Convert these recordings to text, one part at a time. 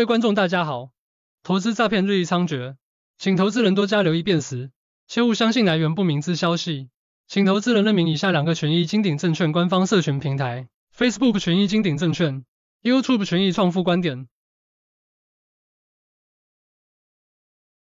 各位观众大家好，投资诈骗日益猖獗，请投资人多加留意辨识，切勿相信来源不明之消息。请投资人认明以下两个权益金鼎证券官方社群平台：Facebook 权益金鼎证券，YouTube 权益创富观点。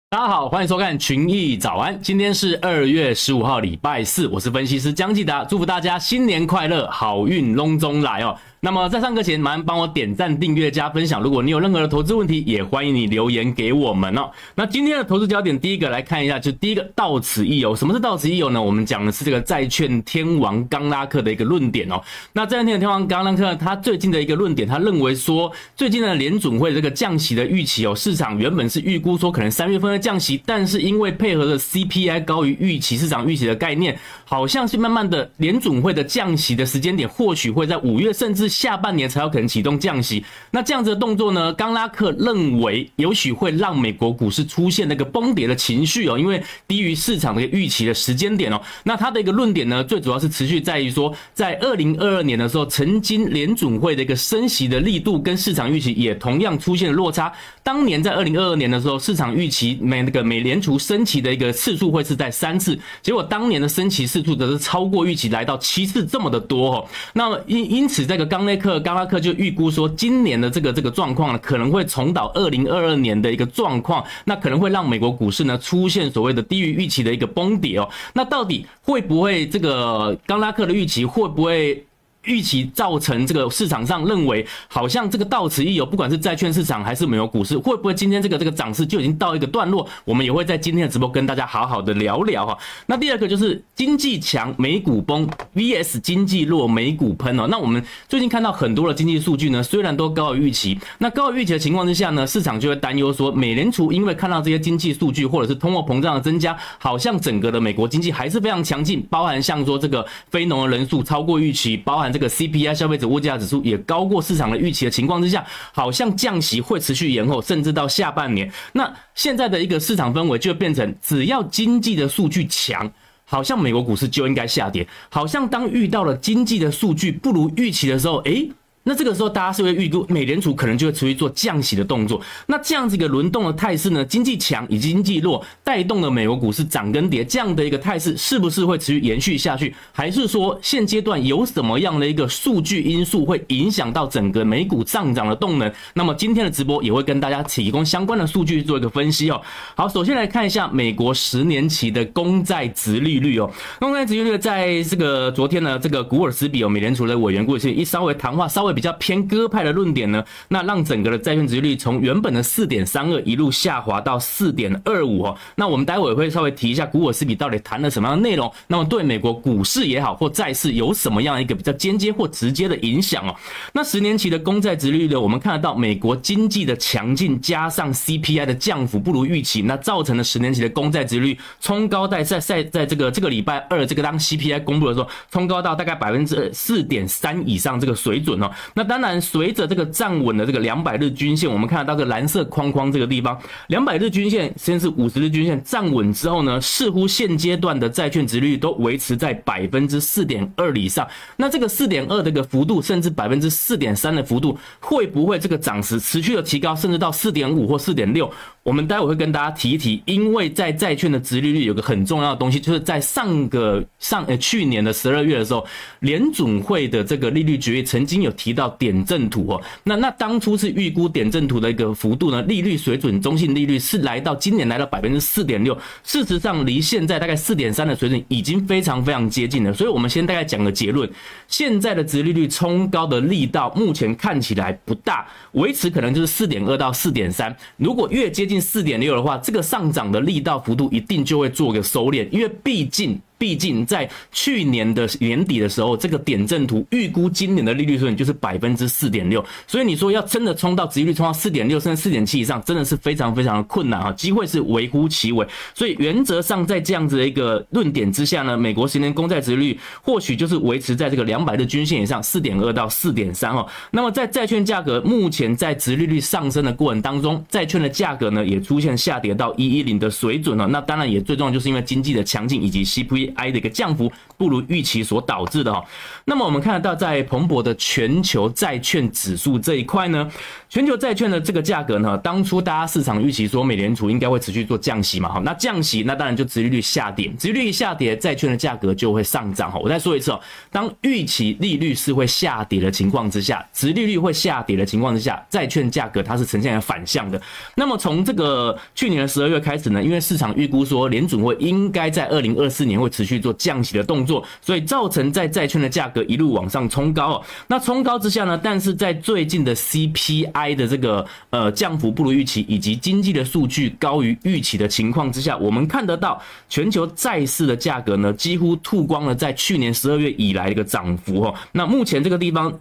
大家好，欢迎收看群益早安。今天是二月十五号，礼拜四，我是分析师江继达，祝福大家新年快乐，好运隆中来哦。那么在上课前，麻烦帮我点赞、订阅、加分享。如果你有任何的投资问题，也欢迎你留言给我们哦。那今天的投资焦点，第一个来看一下，就第一个到此一游。什么是到此一游呢？我们讲的是这个债券天王冈拉克的一个论点哦。那债券天王冈拉克他最近的一个论点，他认为说，最近的联准会这个降息的预期哦，市场原本是预估说可能三月份会降息，但是因为配合着 CPI 高于预期，市场预期的概念，好像是慢慢的联准会的降息的时间点，或许会在五月，甚至。下半年才有可能启动降息，那这样子的动作呢？冈拉克认为也许会让美国股市出现那个崩跌的情绪哦，因为低于市场的一个预期的时间点哦。那他的一个论点呢，最主要是持续在于说，在二零二二年的时候，曾经联准会的一个升息的力度跟市场预期也同样出现了落差。当年在二零二二年的时候，市场预期美那个美联储升息的一个次数会是在三次，结果当年的升息次数则是超过预期，来到七次这么的多哦。那么因因此这个刚那克冈拉克就预估说，今年的这个这个状况呢，可能会重蹈二零二二年的一个状况，那可能会让美国股市呢出现所谓的低于预期的一个崩跌哦。那到底会不会这个冈拉克的预期会不会？预期造成这个市场上认为，好像这个到此一游，不管是债券市场还是美国股市，会不会今天这个这个涨势就已经到一个段落？我们也会在今天的直播跟大家好好的聊聊哈。那第二个就是经济强美股崩 vs 经济弱美股喷哦。那我们最近看到很多的经济数据呢，虽然都高于预期，那高于预期的情况之下呢，市场就会担忧说，美联储因为看到这些经济数据或者是通货膨胀的增加，好像整个的美国经济还是非常强劲，包含像说这个非农的人数超过预期，包含。这个 CPI 消费者物价指数也高过市场的预期的情况之下，好像降息会持续延后，甚至到下半年。那现在的一个市场氛围就变成，只要经济的数据强，好像美国股市就应该下跌。好像当遇到了经济的数据不如预期的时候，诶。那这个时候，大家是会预估美联储可能就会持续做降息的动作。那这样子一个轮动的态势呢，经济强以及经济弱带动了美国股市涨跟跌，这样的一个态势是不是会持续延续下去？还是说现阶段有什么样的一个数据因素会影响到整个美股上涨的动能？那么今天的直播也会跟大家提供相关的数据做一个分析哦。好，首先来看一下美国十年期的公债殖利率哦，公债殖利率在这个昨天呢，这个古尔斯比哦，美联储的委员过去一稍微谈话稍微。比较偏鸽派的论点呢，那让整个的债券殖利率从原本的四点三二一路下滑到四点二五哦。那我们待会会稍微提一下古尔斯比到底谈了什么样的内容，那么对美国股市也好或债市有什么样一个比较间接或直接的影响哦？那十年期的公债殖利率呢，我们看得到美国经济的强劲加上 CPI 的降幅不如预期，那造成了十年期的公债殖利率冲高在在在在这个这个礼拜二这个当 CPI 公布的时候，冲高到大概百分之四点三以上这个水准哦。那当然，随着这个站稳的这个两百日均线，我们看得到这个蓝色框框这个地方，两百日均线先是五十日均线站稳之后呢，似乎现阶段的债券殖利率都维持在百分之四点二以上。那这个四点二这个幅度，甚至百分之四点三的幅度，会不会这个涨势持续的提高，甚至到四点五或四点六？我们待会会跟大家提一提，因为在债券的殖利率有个很重要的东西，就是在上个上呃去年的十二月的时候，联准会的这个利率决议曾经有提到点阵图哦。那那当初是预估点阵图的一个幅度呢，利率水准中性利率是来到今年来到百分之四点六，事实上离现在大概四点三的水准已经非常非常接近了。所以我们先大概讲个结论，现在的殖利率冲高的力道目前看起来不大，维持可能就是四点二到四点三，如果越接。近四点六的话，这个上涨的力道幅度一定就会做个收敛，因为毕竟。毕竟在去年的年底的时候，这个点阵图预估今年的利率水准就是百分之四点六，所以你说要真的冲到殖利率冲到四点六甚至四点七以上，真的是非常非常的困难啊，机会是微乎其微。所以原则上在这样子的一个论点之下呢，美国十年公债殖利率或许就是维持在这个两百日均线以上，四点二到四点三哦。那么在债券价格目前在殖利率上升的过程当中，债券的价格呢也出现下跌到一一零的水准了。那当然也最重要就是因为经济的强劲以及 CPI。I 的一个降幅不如预期所导致的哈。那么我们看得到，在蓬勃的全球债券指数这一块呢，全球债券的这个价格呢，当初大家市场预期说美联储应该会持续做降息嘛，哈，那降息那当然就殖利率下跌，殖利率下跌，债券的价格就会上涨哈。我再说一次哦，当预期利率是会下跌的情况之下，殖利率会下跌的情况之下，债券价格它是呈现反向的。那么从这个去年的十二月开始呢，因为市场预估说联准会应该在二零二四年会持持续做降息的动作，所以造成在债券的价格一路往上冲高哦。那冲高之下呢，但是在最近的 CPI 的这个呃降幅不如预期，以及经济的数据高于预期的情况之下，我们看得到全球债市的价格呢，几乎吐光了在去年十二月以来的一个涨幅哦。那目前这个地方。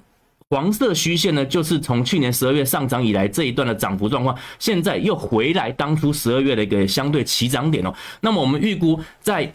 黄色虚线呢，就是从去年十二月上涨以来这一段的涨幅状况，现在又回来当初十二月的一个相对起涨点哦。那么我们预估在。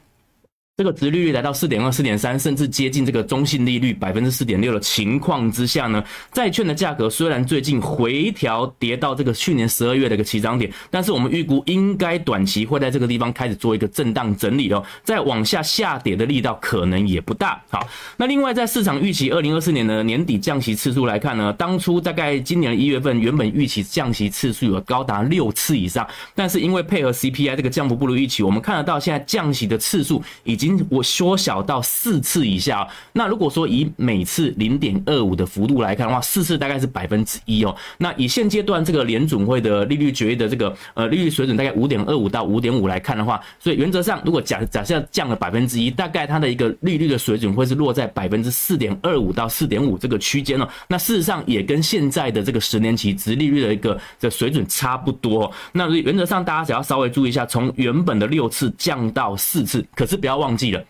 这个值利率来到四点二、四点三，甚至接近这个中性利率百分之四点六的情况之下呢，债券的价格虽然最近回调跌到这个去年十二月的一个起涨点，但是我们预估应该短期会在这个地方开始做一个震荡整理哦，再往下下跌的力道可能也不大。好，那另外在市场预期二零二四年的年底降息次数来看呢，当初大概今年一月份原本预期降息次数有高达六次以上，但是因为配合 CPI 这个降幅不如预期，我们看得到现在降息的次数已经。我缩小到四次以下。那如果说以每次零点二五的幅度来看的话，四次大概是百分之一哦。那以现阶段这个联准会的利率决议的这个呃利率水准大概五点二五到五点五来看的话，所以原则上如果假假设降了百分之一，大概它的一个利率的水准会是落在百分之四点二五到四点五这个区间哦。那事实上也跟现在的这个十年期殖利率的一个这水准差不多。那原则上大家只要稍微注意一下，从原本的六次降到四次，可是不要忘。记了，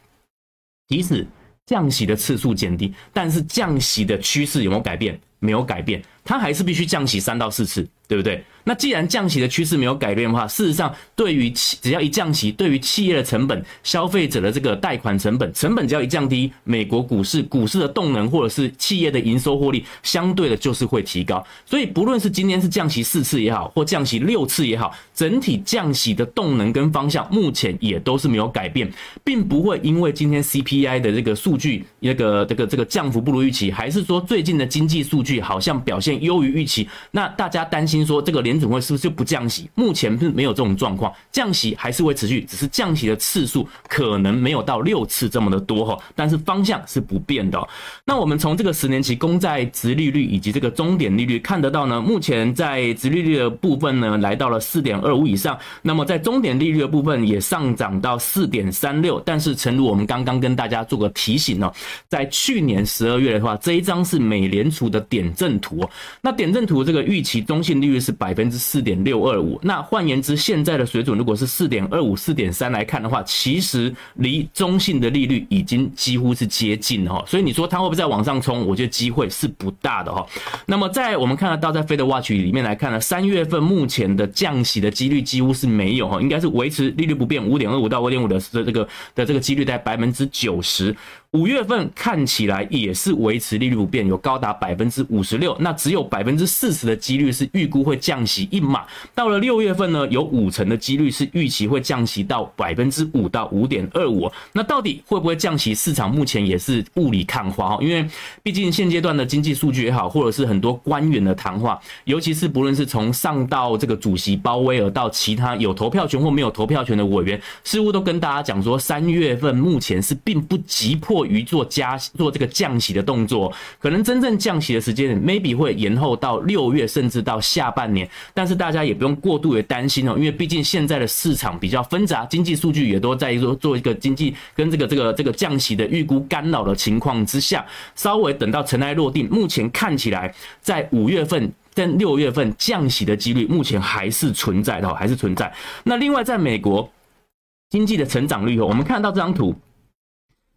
即使降息的次数减低，但是降息的趋势有没有改变？没有改变，它还是必须降息三到四次，对不对？那既然降息的趋势没有改变的话，事实上，对于企只要一降息，对于企业的成本、消费者的这个贷款成本，成本只要一降低，美国股市股市的动能或者是企业的营收获利，相对的就是会提高。所以，不论是今天是降息四次也好，或降息六次也好，整体降息的动能跟方向，目前也都是没有改变，并不会因为今天 CPI 的这个数据，那个这个这个降幅不如预期，还是说最近的经济数据好像表现优于预期，那大家担心说这个。联准会是不是就不降息？目前是没有这种状况，降息还是会持续，只是降息的次数可能没有到六次这么的多哈，但是方向是不变的。那我们从这个十年期公债殖利率以及这个终点利率看得到呢，目前在殖利率的部分呢来到了四点二五以上，那么在终点利率的部分也上涨到四点三六，但是诚如我们刚刚跟大家做个提醒哦，在去年十二月的话，这一张是美联储的点点阵图，那点阵图这个预期中性利率是百分。之四点六二五，那换言之，现在的水准如果是四点二五、四点三来看的话，其实离中性的利率已经几乎是接近了哈。所以你说它会不会再往上冲？我觉得机会是不大的哈。那么在我们看得到，在 FedWatch 里面来看呢，三月份目前的降息的几率几乎是没有哈，应该是维持利率不变，五点二五到五点五的这个的这个几率在百分之九十。五月份看起来也是维持利率不变，有高达百分之五十六，那只有百分之四十的几率是预估会降息一码。到了六月份呢，有五成的几率是预期会降息到百分之五到五点二五。那到底会不会降息？市场目前也是雾里看花哈，因为毕竟现阶段的经济数据也好，或者是很多官员的谈话，尤其是不论是从上到这个主席鲍威尔到其他有投票权或没有投票权的委员，似乎都跟大家讲说，三月份目前是并不急迫。于做加做这个降息的动作，可能真正降息的时间 maybe 会延后到六月，甚至到下半年。但是大家也不用过度的担心哦，因为毕竟现在的市场比较纷杂，经济数据也都在做做一个经济跟这个这个这个降息的预估干扰的情况之下，稍微等到尘埃落定，目前看起来在五月份跟六月份降息的几率目前还是存在的，还是存在。那另外在美国经济的成长率哦，我们看到这张图。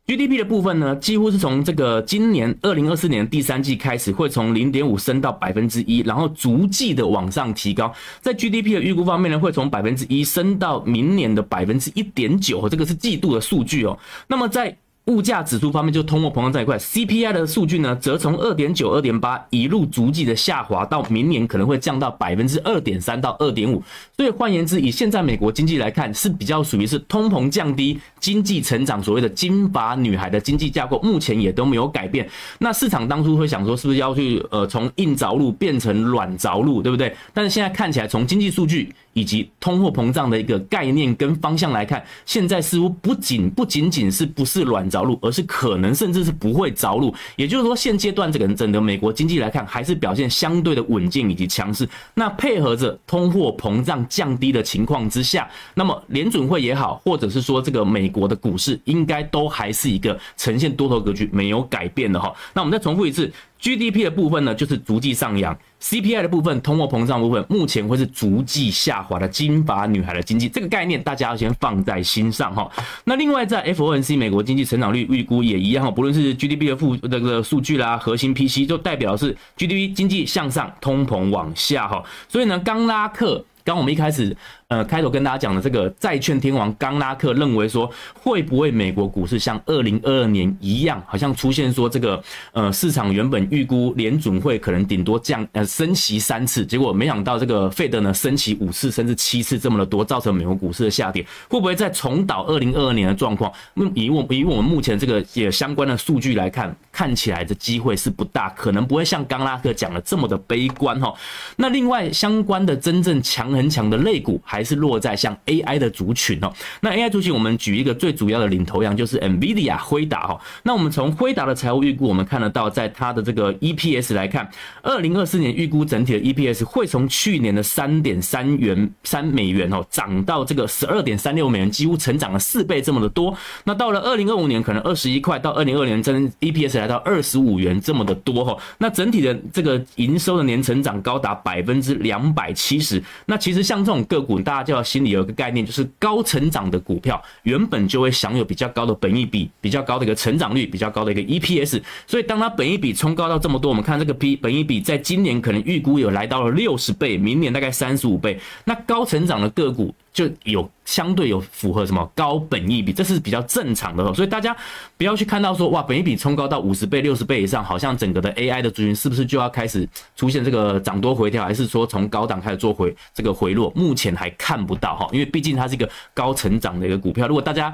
GDP 的部分呢，几乎是从这个今年二零二四年第三季开始，会从零点五升到百分之一，然后逐季的往上提高。在 GDP 的预估方面呢，会从百分之一升到明年的百分之一点九，这个是季度的数据哦。那么在物价指数方面，就通货膨胀这一块，CPI 的数据呢，则从二点九、二点八一路逐季的下滑，到明年可能会降到百分之二点三到二点五。所以换言之，以现在美国经济来看，是比较属于是通膨降低、经济成长，所谓的金发女孩的经济架构，目前也都没有改变。那市场当初会想说，是不是要去呃从硬着陆变成软着陆，对不对？但是现在看起来，从经济数据以及通货膨胀的一个概念跟方向来看，现在似乎不仅不仅仅是不是软着陆，而是可能甚至是不会着陆。也就是说，现阶段这个整个美国经济来看，还是表现相对的稳健以及强势。那配合着通货膨胀降低的情况之下，那么联准会也好，或者是说这个美国的股市，应该都还是一个呈现多头格局，没有改变的哈。那我们再重复一次。GDP 的部分呢，就是逐季上扬；CPI 的部分，通货膨胀部分，目前会是逐季下滑的金发女孩的经济，这个概念大家要先放在心上哈。那另外在 FOMC 美国经济成长率预估也一样哈，不论是 GDP 的负这个数据啦，核心 PC 就代表是 GDP 经济向上，通膨往下哈。所以呢，刚拉克。刚我们一开始，呃，开头跟大家讲的这个债券天王刚拉克认为说，会不会美国股市像二零二二年一样，好像出现说这个，呃，市场原本预估联准会可能顶多降，呃，升息三次，结果没想到这个费德呢升息五次甚至七次这么的多，造成美国股市的下跌，会不会再重蹈二零二二年的状况？以我以我们目前这个也相关的数据来看，看起来的机会是不大，可能不会像刚拉克讲的这么的悲观哈。那另外相关的真正强。很强的类股还还是落在像 AI 的族群哦。那 AI 族群，我们举一个最主要的领头羊，就是 NVIDIA 辉达哈。那我们从辉达的财务预估，我们看得到，在它的这个 EPS 来看，二零二四年预估整体的 EPS 会从去年的三点三元三美元哦，涨到这个十二点三六美元，几乎成长了四倍这么的多。那到了二零二五年，可能二十一块，到二零二二年真 EPS 来到二十五元这么的多哈。那整体的这个营收的年成长高达百分之两百七十。那其实像这种个股，大家就要心里有一个概念，就是高成长的股票原本就会享有比较高的本益比，比较高的一个成长率，比较高的一个 EPS。所以当它本益比冲高到这么多，我们看这个 P 本益比，在今年可能预估有来到了六十倍，明年大概三十五倍。那高成长的个股。就有相对有符合什么高本益比，这是比较正常的，所以大家不要去看到说哇，本一比冲高到五十倍、六十倍以上，好像整个的 AI 的族群是不是就要开始出现这个涨多回调，还是说从高档开始做回这个回落？目前还看不到哈，因为毕竟它是一个高成长的一个股票，如果大家。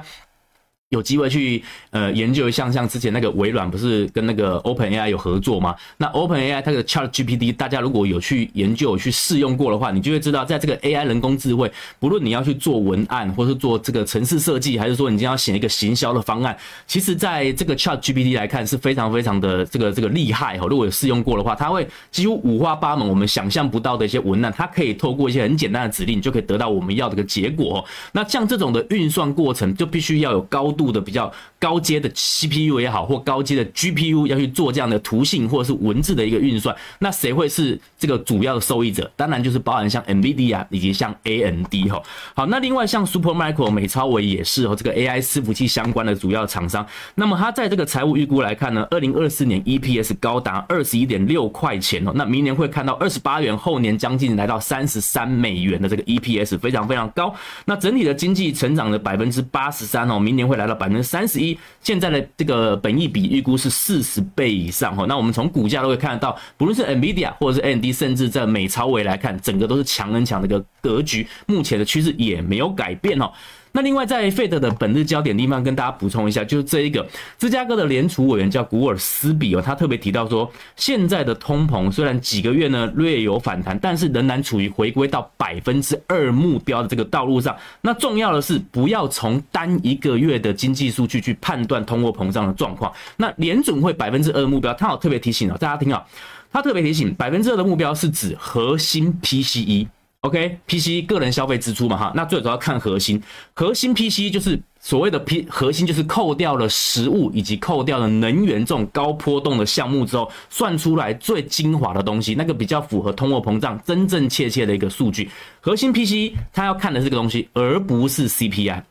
有机会去呃研究一下，像之前那个微软不是跟那个 OpenAI 有合作吗？那 OpenAI 它的 ChatGPT，大家如果有去研究、有去试用过的话，你就会知道，在这个 AI 人工智慧，不论你要去做文案，或是做这个城市设计，还是说你今天要写一个行销的方案，其实在这个 ChatGPT 来看是非常非常的这个这个厉害哈。如果有试用过的话，它会几乎五花八门，我们想象不到的一些文案，它可以透过一些很简单的指令，就可以得到我们要的个结果。那像这种的运算过程，就必须要有高度的比较高阶的 CPU 也好，或高阶的 GPU 要去做这样的图形或者是文字的一个运算，那谁会是这个主要的受益者？当然就是包含像 NVIDIA 以及像 AMD 哈。好，那另外像 Supermicro 美超微也是哦，这个 AI 伺服器相关的主要厂商。那么它在这个财务预估来看呢，二零二四年 EPS 高达二十一点六块钱哦，那明年会看到二十八元，后年将近来到三十三美元的这个 EPS 非常非常高。那整体的经济成长的百分之八十三哦，明年会来到百分之三十一，现在的这个本益比预估是四十倍以上哈。那我们从股价都会看得到，不论是 NVIDIA 或者是 AMD，甚至在美超维来看，整个都是强很强的一个格局，目前的趋势也没有改变哦。那另外，在费德的本日焦点地方跟大家补充一下，就是这一个芝加哥的联储委员叫古尔斯比哦，他特别提到说，现在的通膨虽然几个月呢略有反弹，但是仍然处于回归到百分之二目标的这个道路上。那重要的是，不要从单一个月的经济数据去判断通货膨胀的状况。那联准会百分之二目标，他有特别提醒哦，大家听好，他特别提醒，百分之二的目标是指核心 PCE。OK，PC 个人消费支出嘛，哈，那最主要看核心，核心 PC 就是所谓的 P 核心，就是扣掉了食物以及扣掉了能源这种高波动的项目之后，算出来最精华的东西，那个比较符合通货膨胀真真切切的一个数据。核心 PC 它要看的是这个东西，而不是 CPI，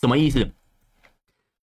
什么意思？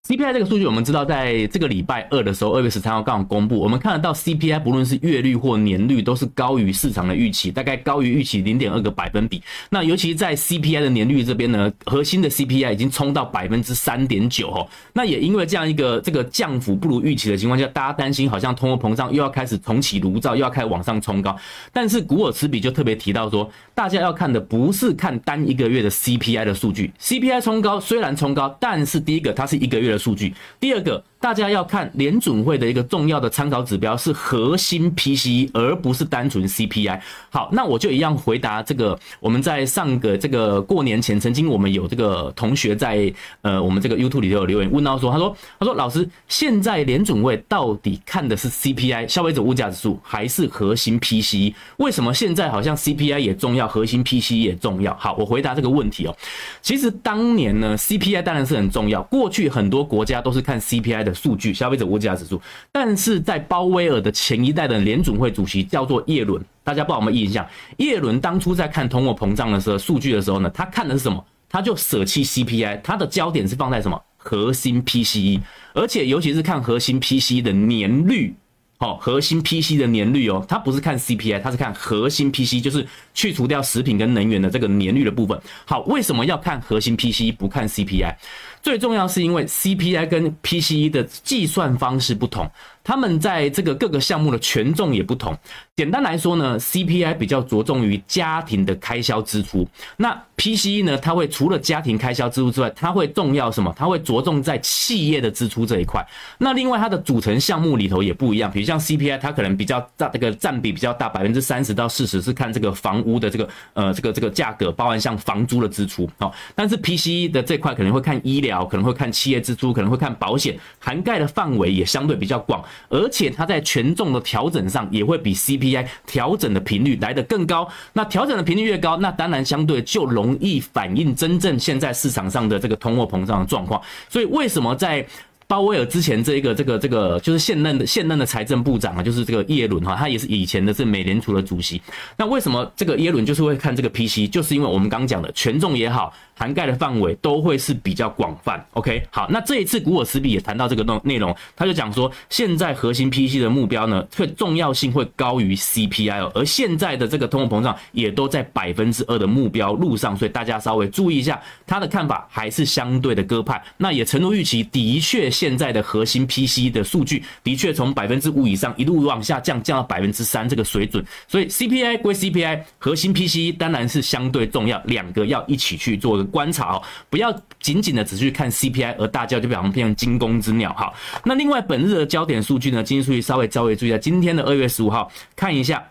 CPI 这个数据，我们知道，在这个礼拜二的时候，二月十三号刚好公布，我们看得到 CPI 不论是月率或年率，都是高于市场的预期，大概高于预期零点二个百分比。那尤其在 CPI 的年率这边呢，核心的 CPI 已经冲到百分之三点九哦。那也因为这样一个这个降幅不如预期的情况下，大家担心好像通货膨胀又要开始重启炉灶，又要开始往上冲高。但是古尔茨比就特别提到说，大家要看的不是看单一个月的 CPI 的数据，CPI 冲高虽然冲高，但是第一个它是一个月的数据，第二个。大家要看联准会的一个重要的参考指标是核心 PCE，而不是单纯 CPI。好，那我就一样回答这个。我们在上个这个过年前，曾经我们有这个同学在呃我们这个 YouTube 里头有留言问到说，他说他说老师，现在联准会到底看的是 CPI 消费者物价指数还是核心 PCE？为什么现在好像 CPI 也重要，核心 PCE 也重要？好，我回答这个问题哦。其实当年呢，CPI 当然是很重要，过去很多国家都是看 CPI 的。数据消费者物价指数，但是在鲍威尔的前一代的联准会主席叫做叶伦，大家不知道有没有印象？叶伦当初在看通货膨胀的时候，数据的时候呢，他看的是什么？他就舍弃 CPI，他的焦点是放在什么？核心 PCE，而且尤其是看核心 PCE 的年率，哦，核心 PCE 的年率哦，他不是看 CPI，他是看核心 PCE，就是去除掉食品跟能源的这个年率的部分。好，为什么要看核心 PCE 不看 CPI？最重要是因为 CPI 跟 PCE 的计算方式不同。他们在这个各个项目的权重也不同。简单来说呢，CPI 比较着重于家庭的开销支出，那 PCE 呢，它会除了家庭开销支出之外，它会重要什么？它会着重在企业的支出这一块。那另外它的组成项目里头也不一样，比如像 CPI，它可能比较大，这个占比比较大，百分之三十到四十是看这个房屋的这个呃这个这个价格，包含像房租的支出哦。但是 PCE 的这块可能会看医疗，可能会看企业支出，可能会看保险，涵盖的范围也相对比较广。而且它在权重的调整上也会比 CPI 调整的频率来得更高。那调整的频率越高，那当然相对就容易反映真正现在市场上的这个通货膨胀的状况。所以为什么在鲍威尔之前这一个这个这个就是现任的现任的财政部长啊，就是这个耶伦哈，他也是以前的是美联储的主席。那为什么这个耶伦就是会看这个 PC？就是因为我们刚讲的权重也好。涵盖的范围都会是比较广泛，OK，好，那这一次古尔斯比也谈到这个内内容，他就讲说，现在核心 P C 的目标呢，会重要性会高于 CPI，而现在的这个通货膨胀也都在百分之二的目标路上，所以大家稍微注意一下，他的看法还是相对的鸽派，那也诚如预期，的确现在的核心 P C 的数据的确从百分之五以上一路往下降，降到百分之三这个水准，所以 CPI 归 CPI，核心 P C 当然是相对重要，两个要一起去做个。观察哦，不要仅仅的只去看 CPI，而大叫就表示变成惊弓之鸟。好，那另外本日的焦点数据呢，经济数据稍微稍微注意一下，今天的二月十五号看一下。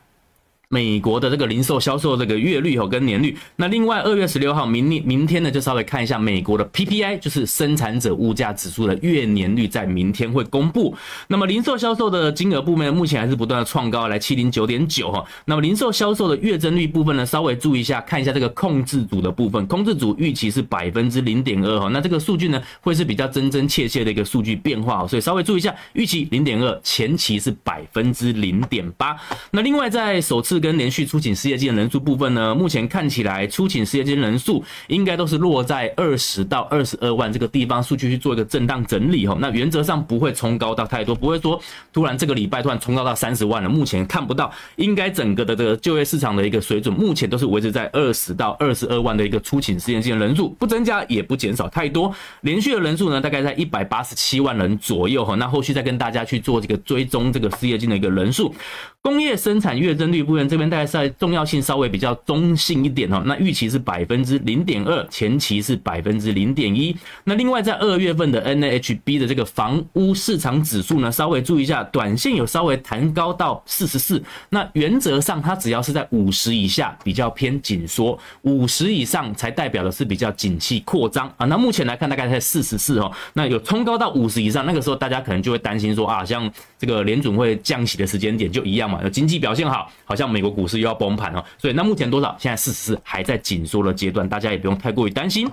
美国的这个零售销售这个月率和跟年率，那另外二月十六号明明明天呢，就稍微看一下美国的 PPI，就是生产者物价指数的月年率，在明天会公布。那么零售销售的金额部分目前还是不断的创高，来七零九点九哈。那么零售销售的月增率部分呢，稍微注意一下，看一下这个控制组的部分，控制组预期是百分之零点二哈。那这个数据呢，会是比较真真切切的一个数据变化，所以稍微注意一下，预期零点二，前期是百分之零点八。那另外在首次跟连续出勤失业金人数部分呢，目前看起来初请失业金人数应该都是落在二十到二十二万这个地方，数据去做一个震荡整理哈。那原则上不会冲高到太多，不会说突然这个礼拜突然冲高到三十万了。目前看不到，应该整个的这个就业市场的一个水准，目前都是维持在二十到二十二万的一个初请失业金人数，不增加也不减少太多。连续的人数呢，大概在一百八十七万人左右哈。那后续再跟大家去做这个追踪这个失业金的一个人数。工业生产月增率部分这边大概是重要性稍微比较中性一点哦，那预期是百分之零点二，前期是百分之零点一。那另外在二月份的 NHB 的这个房屋市场指数呢，稍微注意一下，短线有稍微弹高到四十四。那原则上它只要是在五十以下比较偏紧缩，五十以上才代表的是比较景气扩张啊。那目前来看大概在四十四哦，那有冲高到五十以上，那个时候大家可能就会担心说啊，像这个联准会降息的时间点就一样嘛。有经济表现好，好像美国股市又要崩盘了，所以那目前多少？现在四十四还在紧缩的阶段，大家也不用太过于担心。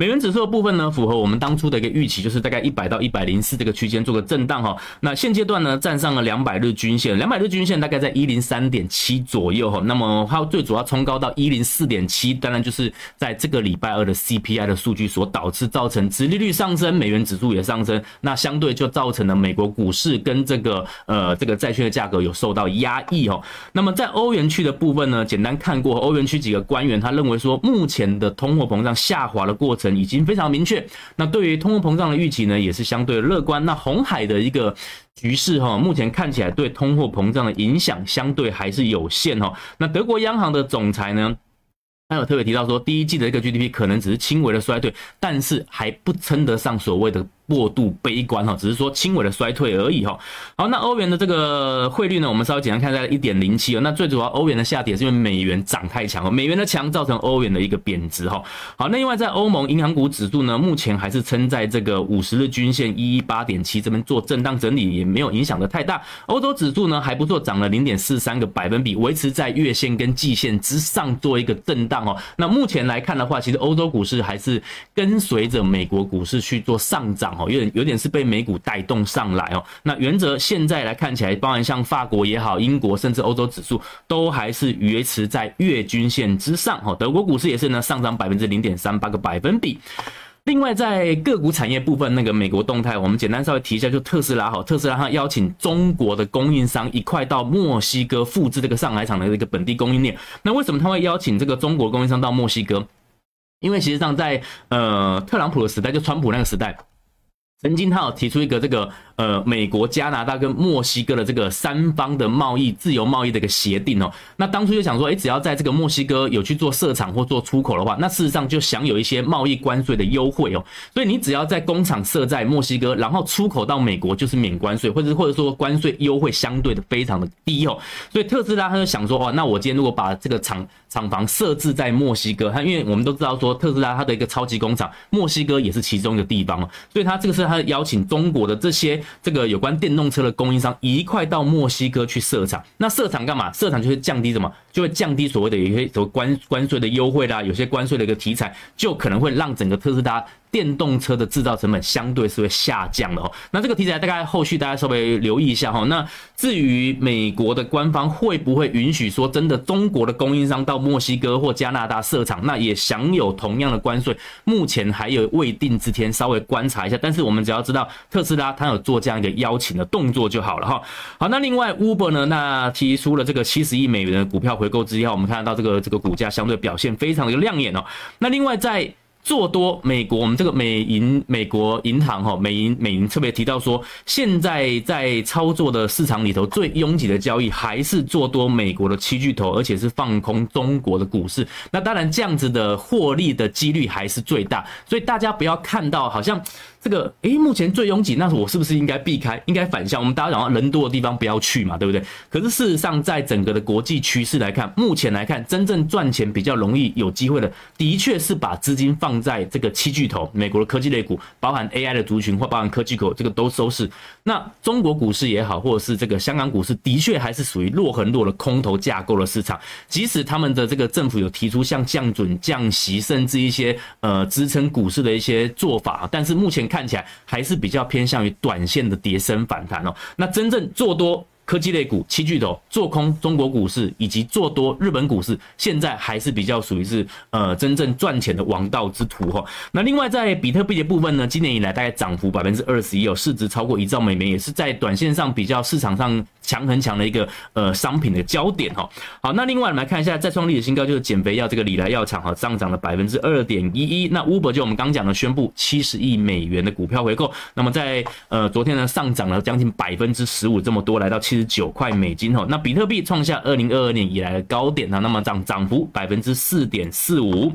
美元指数的部分呢，符合我们当初的一个预期，就是大概一百到一百零四这个区间做个震荡哈。那现阶段呢，站上了两百日均线，两百日均线大概在一零三点七左右哈。那么它最主要冲高到一零四点七，当然就是在这个礼拜二的 CPI 的数据所导致，造成殖利率上升，美元指数也上升，那相对就造成了美国股市跟这个呃这个债券的价格有受到压抑哈。那么在欧元区的部分呢，简单看过欧元区几个官员，他认为说目前的通货膨胀下滑的过程。已经非常明确，那对于通货膨胀的预期呢，也是相对乐观。那红海的一个局势哈，目前看起来对通货膨胀的影响相对还是有限哈。那德国央行的总裁呢，他有特别提到说，第一季的一个 GDP 可能只是轻微的衰退，但是还不称得上所谓的。过度悲观哈，只是说轻微的衰退而已哈。好，那欧元的这个汇率呢，我们稍微简单看在一点零七哦。那最主要欧元的下跌是因为美元涨太强哦，美元的强造成欧元的一个贬值哈。好，那另外在欧盟银行股指数呢，目前还是撑在这个五十日均线一一八点七这边做震荡整理，也没有影响的太大。欧洲指数呢还不错，涨了零点四三个百分比，维持在月线跟季线之上做一个震荡哦。那目前来看的话，其实欧洲股市还是跟随着美国股市去做上涨。哦，有点有点是被美股带动上来哦。那原则现在来看起来，包含像法国也好，英国甚至欧洲指数都还是维持在月均线之上哦。德国股市也是呢，上涨百分之零点三八个百分比。另外在个股产业部分，那个美国动态，我们简单稍微提一下，就特斯拉哈，特斯拉它邀请中国的供应商一块到墨西哥复制这个上海厂的一个本地供应链。那为什么他会邀请这个中国供应商到墨西哥？因为实际上在呃特朗普的时代，就川普那个时代。曾经他有提出一个这个呃美国、加拿大跟墨西哥的这个三方的贸易自由贸易的一个协定哦，那当初就想说，诶，只要在这个墨西哥有去做设厂或做出口的话，那事实上就享有一些贸易关税的优惠哦。所以你只要在工厂设在墨西哥，然后出口到美国就是免关税，或者或者说关税优惠相对的非常的低哦。所以特斯拉他就想说，哦，那我今天如果把这个厂厂房设置在墨西哥，他因为我们都知道说特斯拉它的一个超级工厂，墨西哥也是其中一个地方哦，所以他这个是。他邀请中国的这些这个有关电动车的供应商一块到墨西哥去设厂，那设厂干嘛？设厂就是降低什么？就会降低所谓的有些什么关关税的优惠啦，有些关税的一个题材，就可能会让整个特斯拉。电动车的制造成本相对是会下降的哦。那这个题材大概后续大家稍微留意一下哈。那至于美国的官方会不会允许说真的中国的供应商到墨西哥或加拿大设厂，那也享有同样的关税？目前还有未定之天，稍微观察一下。但是我们只要知道特斯拉它有做这样一个邀请的动作就好了哈。好，那另外 Uber 呢，那提出了这个七十亿美元的股票回购之后，我们看到这个这个股价相对表现非常的亮眼哦。那另外在做多美国，我们这个美银美国银行哈，美银美银特别提到说，现在在操作的市场里头最拥挤的交易还是做多美国的七巨头，而且是放空中国的股市。那当然这样子的获利的几率还是最大，所以大家不要看到好像。这个诶，目前最拥挤，那我是不是应该避开？应该反向，我们大家讲到人多的地方不要去嘛，对不对？可是事实上，在整个的国际趋势来看，目前来看，真正赚钱比较容易有机会的，的确是把资金放在这个七巨头，美国的科技类股，包含 AI 的族群或包含科技股，这个都收市。那中国股市也好，或者是这个香港股市，的确还是属于弱很弱的空头架构的市场。即使他们的这个政府有提出像降准、降息，甚至一些呃支撑股市的一些做法，但是目前。看起来还是比较偏向于短线的跌升反弹哦。那真正做多科技类股七巨头，做空中国股市以及做多日本股市，现在还是比较属于是呃真正赚钱的王道之途哈。那另外在比特币的部分呢，今年以来大概涨幅百分之二十一，有市值超过一兆美元，也是在短线上比较市场上。强很强的一个呃商品的焦点哈，好，那另外我们来看一下再创历史新高，就是减肥药这个礼来药厂哈，上涨了百分之二点一一。那 Uber 就我们刚讲的宣布七十亿美元的股票回购，那么在呃昨天呢上涨了将近百分之十五这么多，来到七十九块美金哦。那比特币创下二零二二年以来的高点呢，那么涨涨幅百分之四点四五。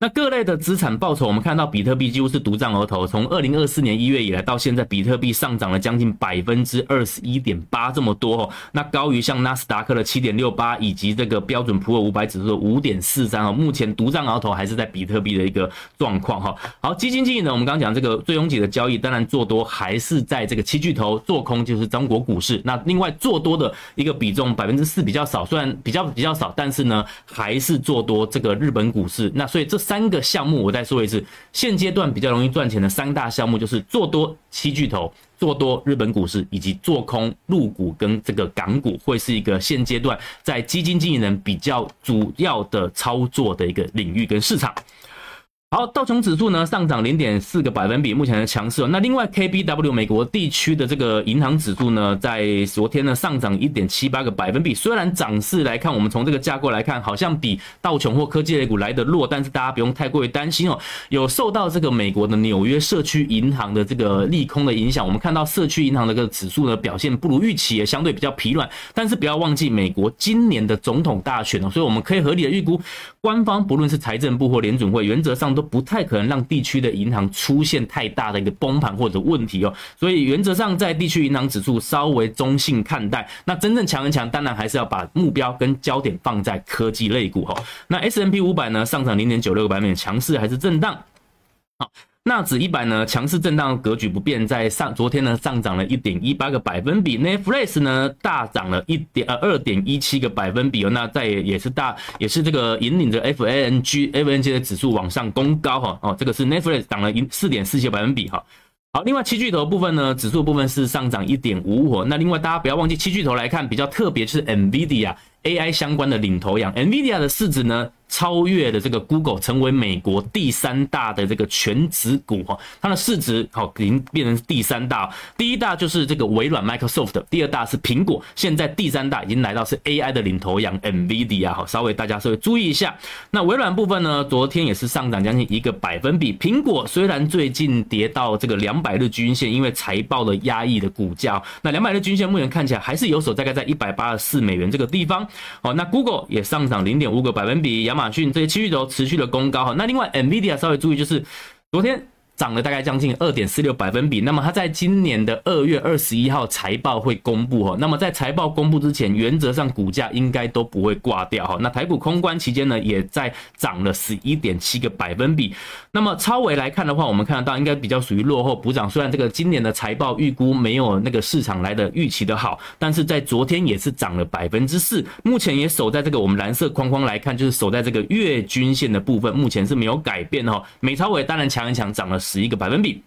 那各类的资产报酬，我们看到比特币几乎是独占鳌头。从二零二四年一月以来到现在，比特币上涨了将近百分之二十一点八，这么多哦。那高于像纳斯达克的七点六八，以及这个标准普尔五百指数的五点四三哦。目前独占鳌头还是在比特币的一个状况哈。好，基金经理呢，我们刚刚讲这个最拥挤的交易，当然做多还是在这个七巨头，做空就是中国股市。那另外做多的一个比重百分之四比较少，虽然比较比较少，但是呢还是做多这个日本股市。那所以这三。三个项目，我再说一次，现阶段比较容易赚钱的三大项目就是做多七巨头。做多日本股市以及做空入股跟这个港股，会是一个现阶段在基金经理人比较主要的操作的一个领域跟市场。好，道琼指数呢上涨零点四个百分比，目前的强势。那另外 KBW 美国地区的这个银行指数呢，在昨天呢上涨一点七八个百分比。虽然涨势来看，我们从这个架构来看，好像比道琼或科技类股来的弱，但是大家不用太过于担心哦。有受到这个美国的纽约社区银行的这个利空的影响，我们看到社区银行的这个指数呢表现不如预期，也相对比较疲软。但是不要忘记美国今年的总统大选哦，所以我们可以合理的预估，官方不论是财政部或联准会，原则上都不太可能让地区的银行出现太大的一个崩盘或者问题哦，所以原则上在地区银行指数稍微中性看待。那真正强很强，当然还是要把目标跟焦点放在科技类股哈。那 S&P 五百呢，上涨零点九六个百分点，强势还是震荡？好。纳指一百呢，强势震荡格局不变，在上昨天呢上涨了一点一八个百分比，Netflix 呢大涨了一点呃二点一七个百分比哦，那在也是大也是这个引领着 FANG FANG 的指数往上攻高哈哦，这个是 Netflix 涨了一四点四七个百分比哈。好，另外七巨头部分呢，指数部分是上涨一点五五，那另外大家不要忘记七巨头来看比较特别是 NVIDIA AI 相关的领头羊，NVIDIA 的市值呢。超越了这个 Google，成为美国第三大的这个全职股哈，它的市值好已经变成第三大，第一大就是这个微软 Microsoft，第二大是苹果，现在第三大已经来到是 AI 的领头羊 NVIDIA 哈，稍微大家稍微注意一下。那微软部分呢，昨天也是上涨将近一个百分比。苹果虽然最近跌到这个两百日均线，因为财报的压抑的股价，那两百日均线目前看起来还是有所，大概在一百八十四美元这个地方。哦，那 Google 也上涨零点五个百分比，亚马马逊这些区域都持续的攻高哈，那另外 NVIDIA 稍微注意就是昨天。涨了大概将近二点四六百分比，那么它在今年的二月二十一号财报会公布哈，那么在财报公布之前，原则上股价应该都不会挂掉哈。那台股空关期间呢，也在涨了十一点七个百分比。那么超维来看的话，我们看得到应该比较属于落后补涨，虽然这个今年的财报预估没有那个市场来的预期的好，但是在昨天也是涨了百分之四，目前也守在这个我们蓝色框框来看，就是守在这个月均线的部分，目前是没有改变哈。美超维当然强一强，涨了。十一个百分比，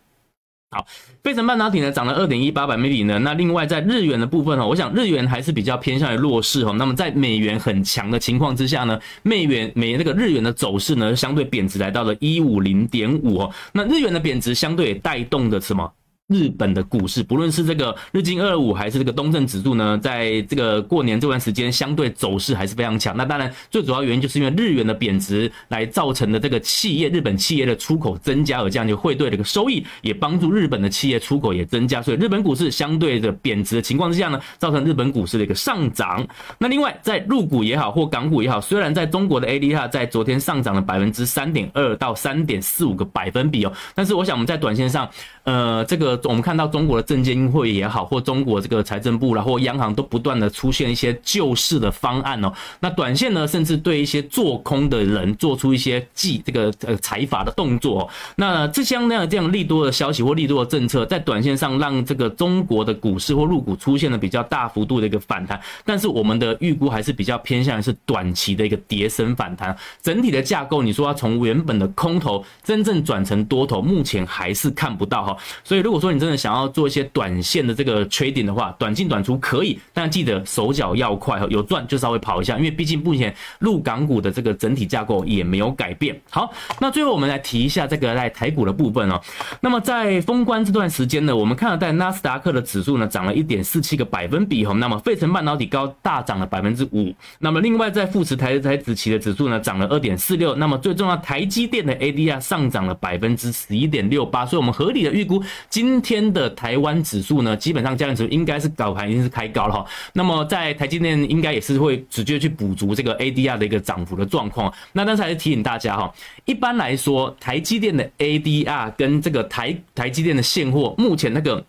好，费城半导体呢涨了二点一八百分比呢。那另外在日元的部分哦，我想日元还是比较偏向于弱势哦。那么在美元很强的情况之下呢，美元美那个日元的走势呢相对贬值来到了一五零点五哦。那日元的贬值相对带动的什么？日本的股市，不论是这个日经二五还是这个东证指数呢，在这个过年这段时间，相对走势还是非常强。那当然，最主要原因就是因为日元的贬值来造成的这个企业日本企业的出口增加，而这样就汇兑的一个收益，也帮助日本的企业出口也增加。所以日本股市相对的贬值的情况之下呢，造成日本股市的一个上涨。那另外，在入股也好或港股也好，虽然在中国的 ADR 在昨天上涨了百分之三点二到三点四五个百分比哦，但是我想我们在短线上，呃，这个。我们看到中国的证监会也好，或中国这个财政部啦，或央行都不断的出现一些救市的方案哦。那短线呢，甚至对一些做空的人做出一些计这个呃财阀的动作。那这像那样这样利多的消息或利多的政策，在短线上让这个中国的股市或入股出现了比较大幅度的一个反弹。但是我们的预估还是比较偏向于是短期的一个跌升反弹。整体的架构，你说要从原本的空头真正转成多头，目前还是看不到哈。所以如果说，说你真的想要做一些短线的这个 trading 的话，短进短出可以，但记得手脚要快，有赚就稍微跑一下，因为毕竟目前陆港股的这个整体架构也没有改变。好，那最后我们来提一下这个在台股的部分哦。那么在封关这段时间呢，我们看到在纳斯达克的指数呢涨了一点四七个百分比哈，那么费城半导体高大涨了百分之五，那么另外在富时台台指期的指数呢涨了二点四六，那么最重要台积电的 ADR 上涨了百分之十一点六八，所以我们合理的预估今今天的台湾指数呢，基本上加权指数应该是早盘已经是开高了哈。那么在台积电应该也是会直接去补足这个 ADR 的一个涨幅的状况。那但是还是提醒大家哈，一般来说台积电的 ADR 跟这个台台积电的现货目前那个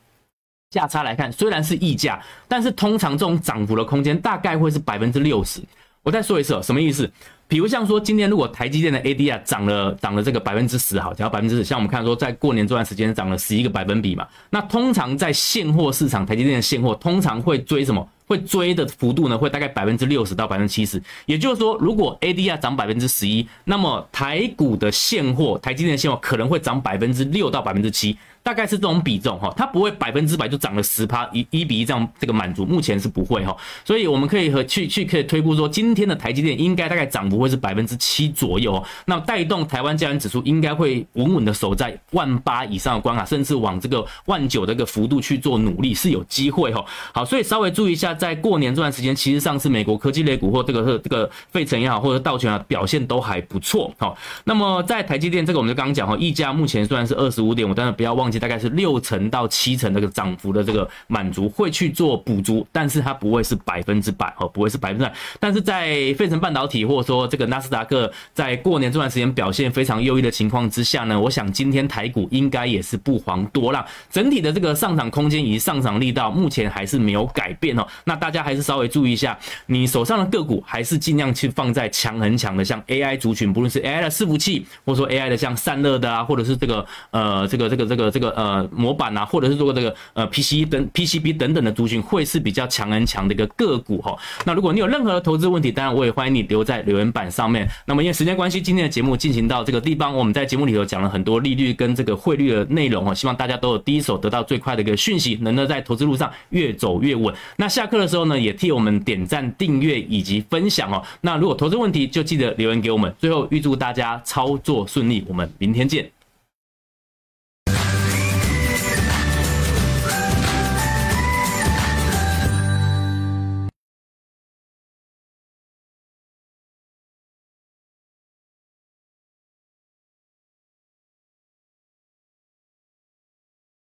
价差来看，虽然是溢价，但是通常这种涨幅的空间大概会是百分之六十。我再说一次，什么意思？比如像说，今天如果台积电的 ADR 涨了涨了这个百分之十，好，只要百分之十，像我们看说，在过年这段时间涨了十一个百分比嘛，那通常在现货市场，台积电的现货通常会追什么？会追的幅度呢，会大概百分之六十到百分之七十。也就是说，如果 ADR 涨百分之十一，那么台股的现货，台积电的现货可能会涨百分之六到百分之七。大概是这种比重哈，它不会百分之百就涨了十趴一一比一这样这个满足，目前是不会哈，所以我们可以和去去可以推估说，今天的台积电应该大概涨幅会是百分之七左右，那带动台湾加权指数应该会稳稳的守在万八以上的关卡，甚至往这个万九的这个幅度去做努力是有机会哈。好，所以稍微注意一下，在过年这段时间，其实上次美国科技类股或这个这个费城也好，或者道琼啊表现都还不错哈。那么在台积电这个我们就刚刚讲哈，溢价目前虽然是二十五点五，但是不要忘记。大概是六成到七成这个涨幅的这个满足会去做补足，但是它不会是百分之百哦，不会是百分之百。但是在费城半导体或者说这个纳斯达克在过年这段时间表现非常优异的情况之下呢，我想今天台股应该也是不遑多让。整体的这个上涨空间以及上涨力道目前还是没有改变哦。那大家还是稍微注意一下，你手上的个股还是尽量去放在强很强的，像 AI 族群，不论是 AI 的伺服器，或者说 AI 的像散热的啊，或者是这个呃这个这个这个这个。呃，模板啊，或者是说这个呃 PC 等 PCB 等等的族群，会是比较强很强的一个个股哈。那如果你有任何的投资问题，当然我也欢迎你留在留言板上面。那么因为时间关系，今天的节目进行到这个地方，我们在节目里头讲了很多利率跟这个汇率的内容哈，希望大家都有第一手得到最快的一个讯息，能够在投资路上越走越稳。那下课的时候呢，也替我们点赞、订阅以及分享哦。那如果投资问题，就记得留言给我们。最后预祝大家操作顺利，我们明天见。